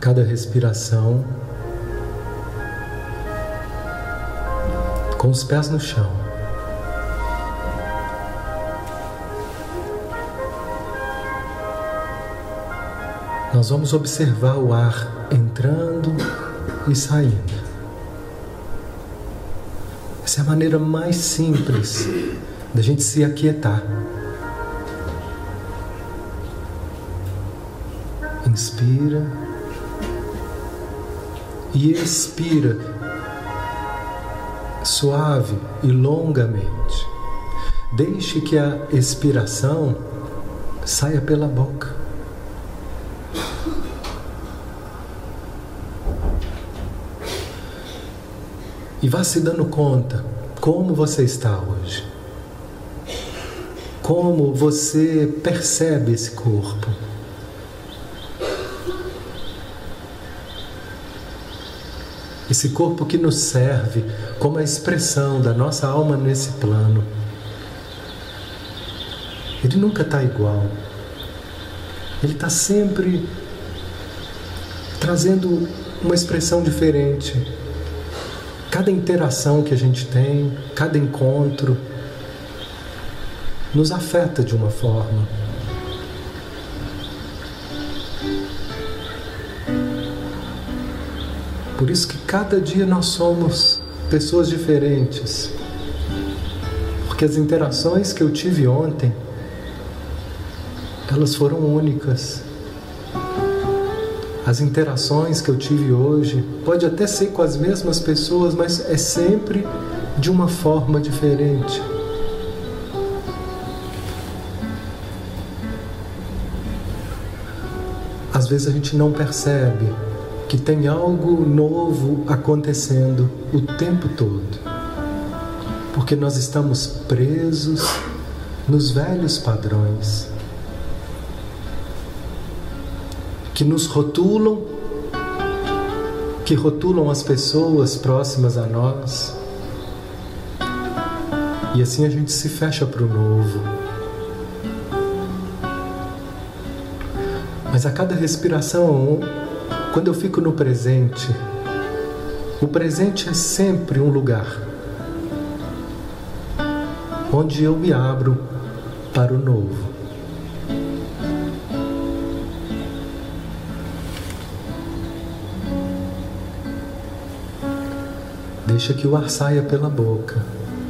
cada respiração, com os pés no chão. Nós vamos observar o ar entrando e saindo. Essa é a maneira mais simples da gente se aquietar. Inspira e expira suave e longamente. Deixe que a expiração saia pela boca. E vá se dando conta como você está hoje. Como você percebe esse corpo. Esse corpo que nos serve como a expressão da nossa alma nesse plano. Ele nunca está igual. Ele está sempre trazendo uma expressão diferente. Cada interação que a gente tem, cada encontro, nos afeta de uma forma. Por isso que cada dia nós somos pessoas diferentes. Porque as interações que eu tive ontem, elas foram únicas. As interações que eu tive hoje, pode até ser com as mesmas pessoas, mas é sempre de uma forma diferente. Às vezes a gente não percebe que tem algo novo acontecendo o tempo todo. Porque nós estamos presos nos velhos padrões que nos rotulam, que rotulam as pessoas próximas a nós. E assim a gente se fecha para o novo. Mas a cada respiração quando eu fico no presente, o presente é sempre um lugar onde eu me abro para o novo. Deixa que o ar saia pela boca.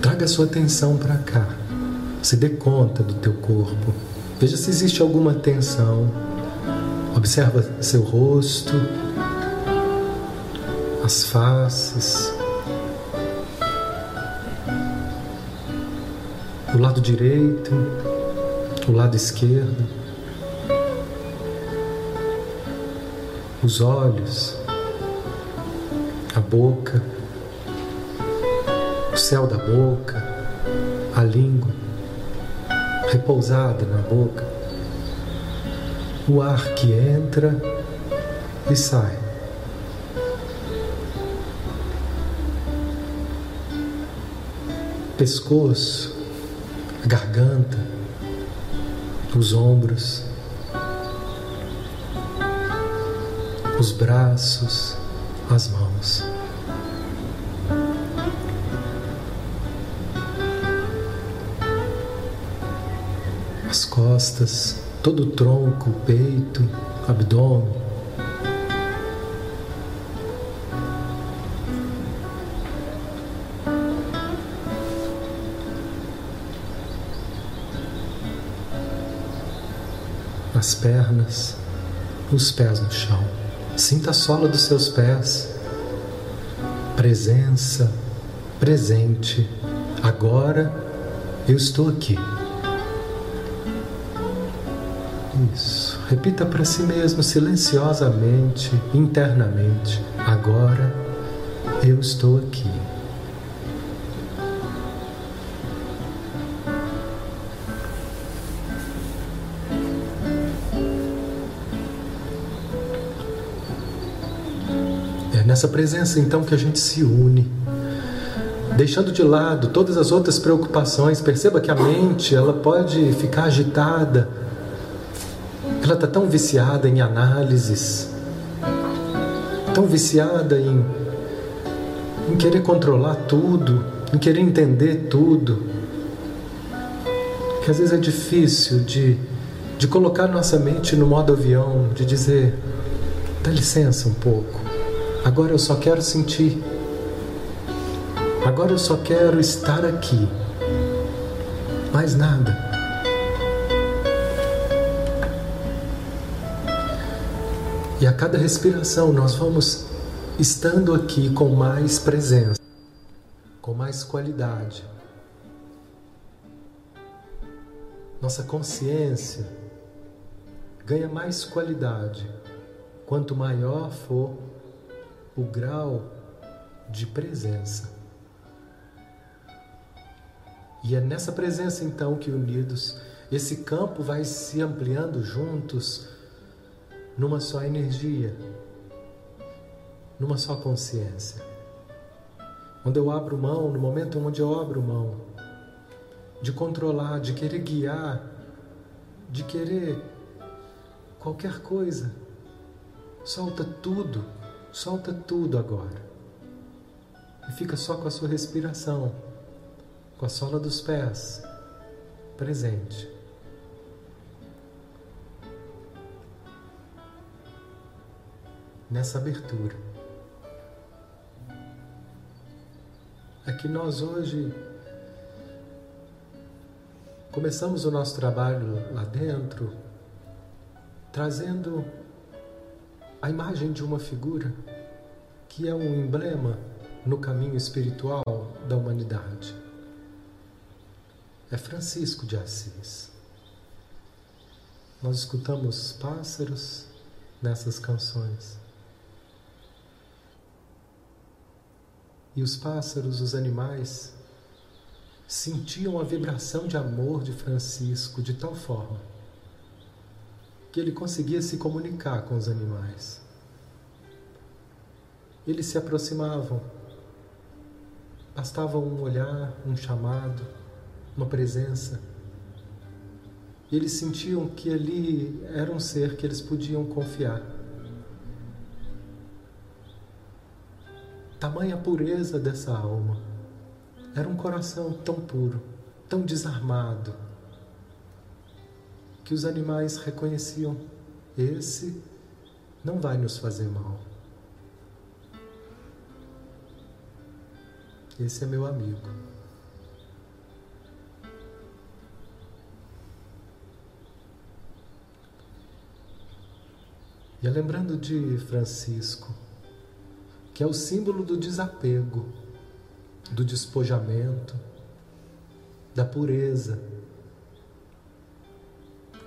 Traga sua atenção para cá. Se dê conta do teu corpo. Veja se existe alguma tensão Observa seu rosto, as faces, o lado direito, o lado esquerdo, os olhos, a boca, o céu da boca, a língua repousada na boca o ar que entra e sai. Pescoço, garganta, os ombros, os braços, as mãos. As costas, todo o tronco, peito, abdômen. As pernas, os pés no chão. Sinta a sola dos seus pés. Presença, presente. Agora eu estou aqui. Isso. Repita para si mesmo silenciosamente, internamente. Agora eu estou aqui. É nessa presença então que a gente se une deixando de lado todas as outras preocupações. Perceba que a mente ela pode ficar agitada está tão viciada em análises, tão viciada em, em querer controlar tudo, em querer entender tudo, que às vezes é difícil de, de colocar nossa mente no modo avião, de dizer: dá licença um pouco, agora eu só quero sentir, agora eu só quero estar aqui, mais nada. E a cada respiração nós vamos estando aqui com mais presença, com mais qualidade. Nossa consciência ganha mais qualidade quanto maior for o grau de presença. E é nessa presença então que unidos esse campo vai se ampliando juntos numa só energia, numa só consciência. Onde eu abro mão, no momento onde eu abro mão de controlar, de querer guiar, de querer qualquer coisa, solta tudo, solta tudo agora. E fica só com a sua respiração, com a sola dos pés presente. Nessa abertura. Que nós hoje começamos o nosso trabalho lá dentro trazendo a imagem de uma figura que é um emblema no caminho espiritual da humanidade. É Francisco de Assis. Nós escutamos pássaros nessas canções. E os pássaros, os animais, sentiam a vibração de amor de Francisco de tal forma que ele conseguia se comunicar com os animais. Eles se aproximavam, bastava um olhar, um chamado, uma presença. Eles sentiam que ali era um ser que eles podiam confiar. Tamanha pureza dessa alma. Era um coração tão puro, tão desarmado, que os animais reconheciam: esse não vai nos fazer mal. Esse é meu amigo. E lembrando de Francisco, que é o símbolo do desapego, do despojamento, da pureza.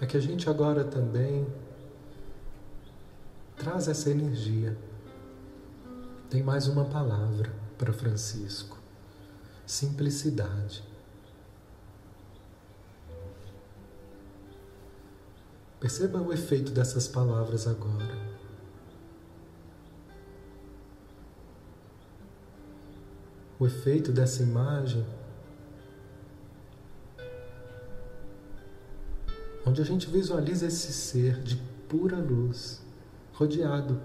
É que a gente agora também traz essa energia. Tem mais uma palavra para Francisco: simplicidade. Perceba o efeito dessas palavras agora. O efeito dessa imagem, onde a gente visualiza esse ser de pura luz, rodeado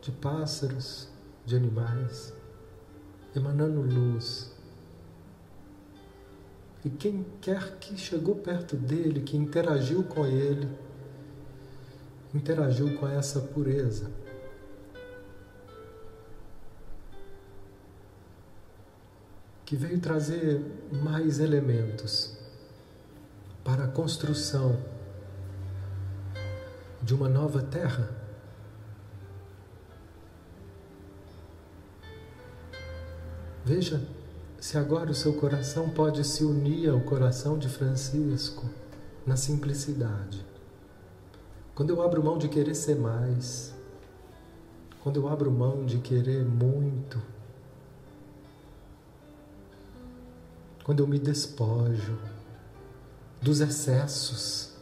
de pássaros, de animais, emanando luz. E quem quer que chegou perto dele, que interagiu com ele, interagiu com essa pureza. Que veio trazer mais elementos para a construção de uma nova terra. Veja se agora o seu coração pode se unir ao coração de Francisco na simplicidade. Quando eu abro mão de querer ser mais, quando eu abro mão de querer muito, quando eu me despojo dos excessos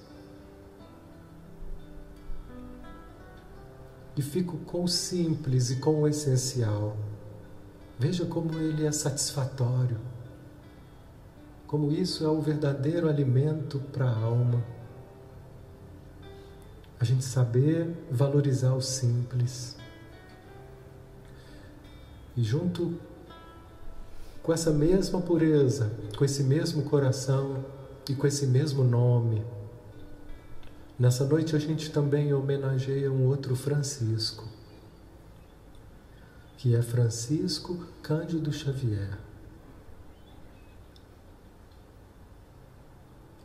e fico com o simples e com o essencial. Veja como ele é satisfatório, como isso é o verdadeiro alimento para a alma. A gente saber valorizar o simples. E junto com essa mesma pureza, com esse mesmo coração e com esse mesmo nome, nessa noite a gente também homenageia um outro Francisco, que é Francisco Cândido Xavier.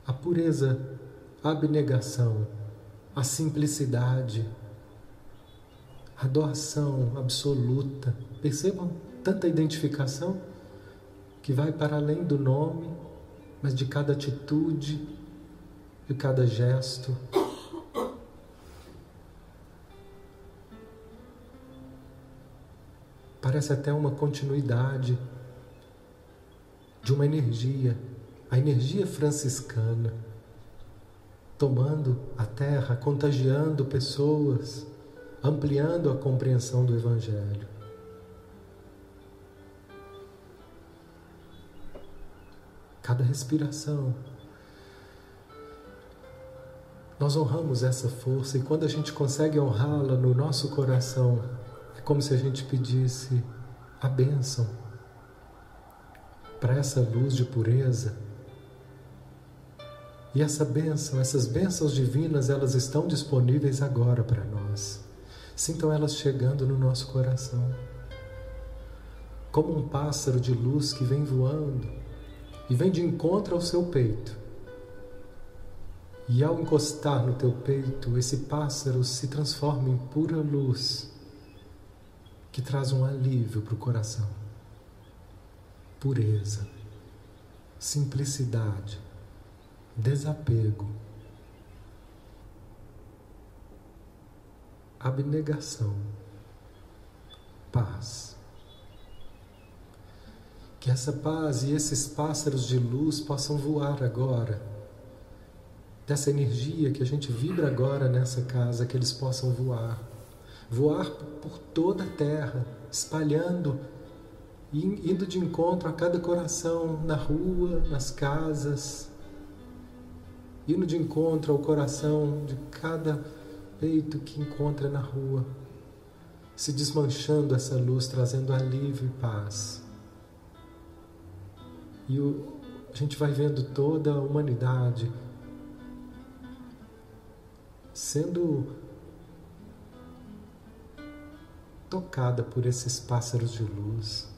A pureza, a abnegação, a simplicidade, a doação absoluta. Percebam tanta identificação que vai para além do nome, mas de cada atitude, de cada gesto. Parece até uma continuidade de uma energia, a energia franciscana, tomando a terra, contagiando pessoas, ampliando a compreensão do Evangelho. Cada respiração, nós honramos essa força e quando a gente consegue honrá-la no nosso coração, é como se a gente pedisse a bênção para essa luz de pureza. E essa bênção, essas bênçãos divinas, elas estão disponíveis agora para nós. Sintam elas chegando no nosso coração. Como um pássaro de luz que vem voando e vem de encontro ao seu peito. E ao encostar no teu peito, esse pássaro se transforma em pura luz que traz um alívio para o coração. Pureza, simplicidade, desapego abnegação, paz. Que essa paz e esses pássaros de luz possam voar agora, dessa energia que a gente vibra agora nessa casa, que eles possam voar, voar por toda a terra, espalhando, indo de encontro a cada coração, na rua, nas casas, indo de encontro ao coração de cada peito que encontra na rua, se desmanchando essa luz, trazendo alívio e paz. E o, a gente vai vendo toda a humanidade sendo tocada por esses pássaros de luz.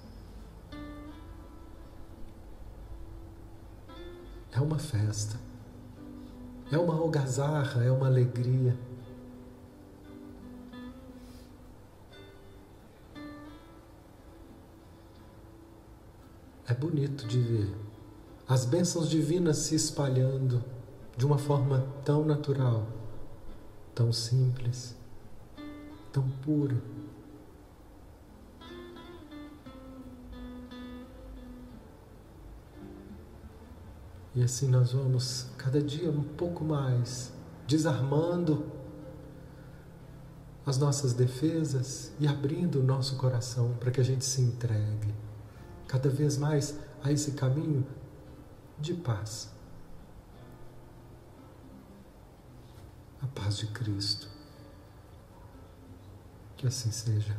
É uma festa, é uma algazarra, é uma alegria. É bonito de ver as bênçãos divinas se espalhando de uma forma tão natural, tão simples, tão pura. E assim nós vamos cada dia um pouco mais desarmando as nossas defesas e abrindo o nosso coração para que a gente se entregue cada vez mais a esse caminho de paz. A paz de Cristo. Que assim seja.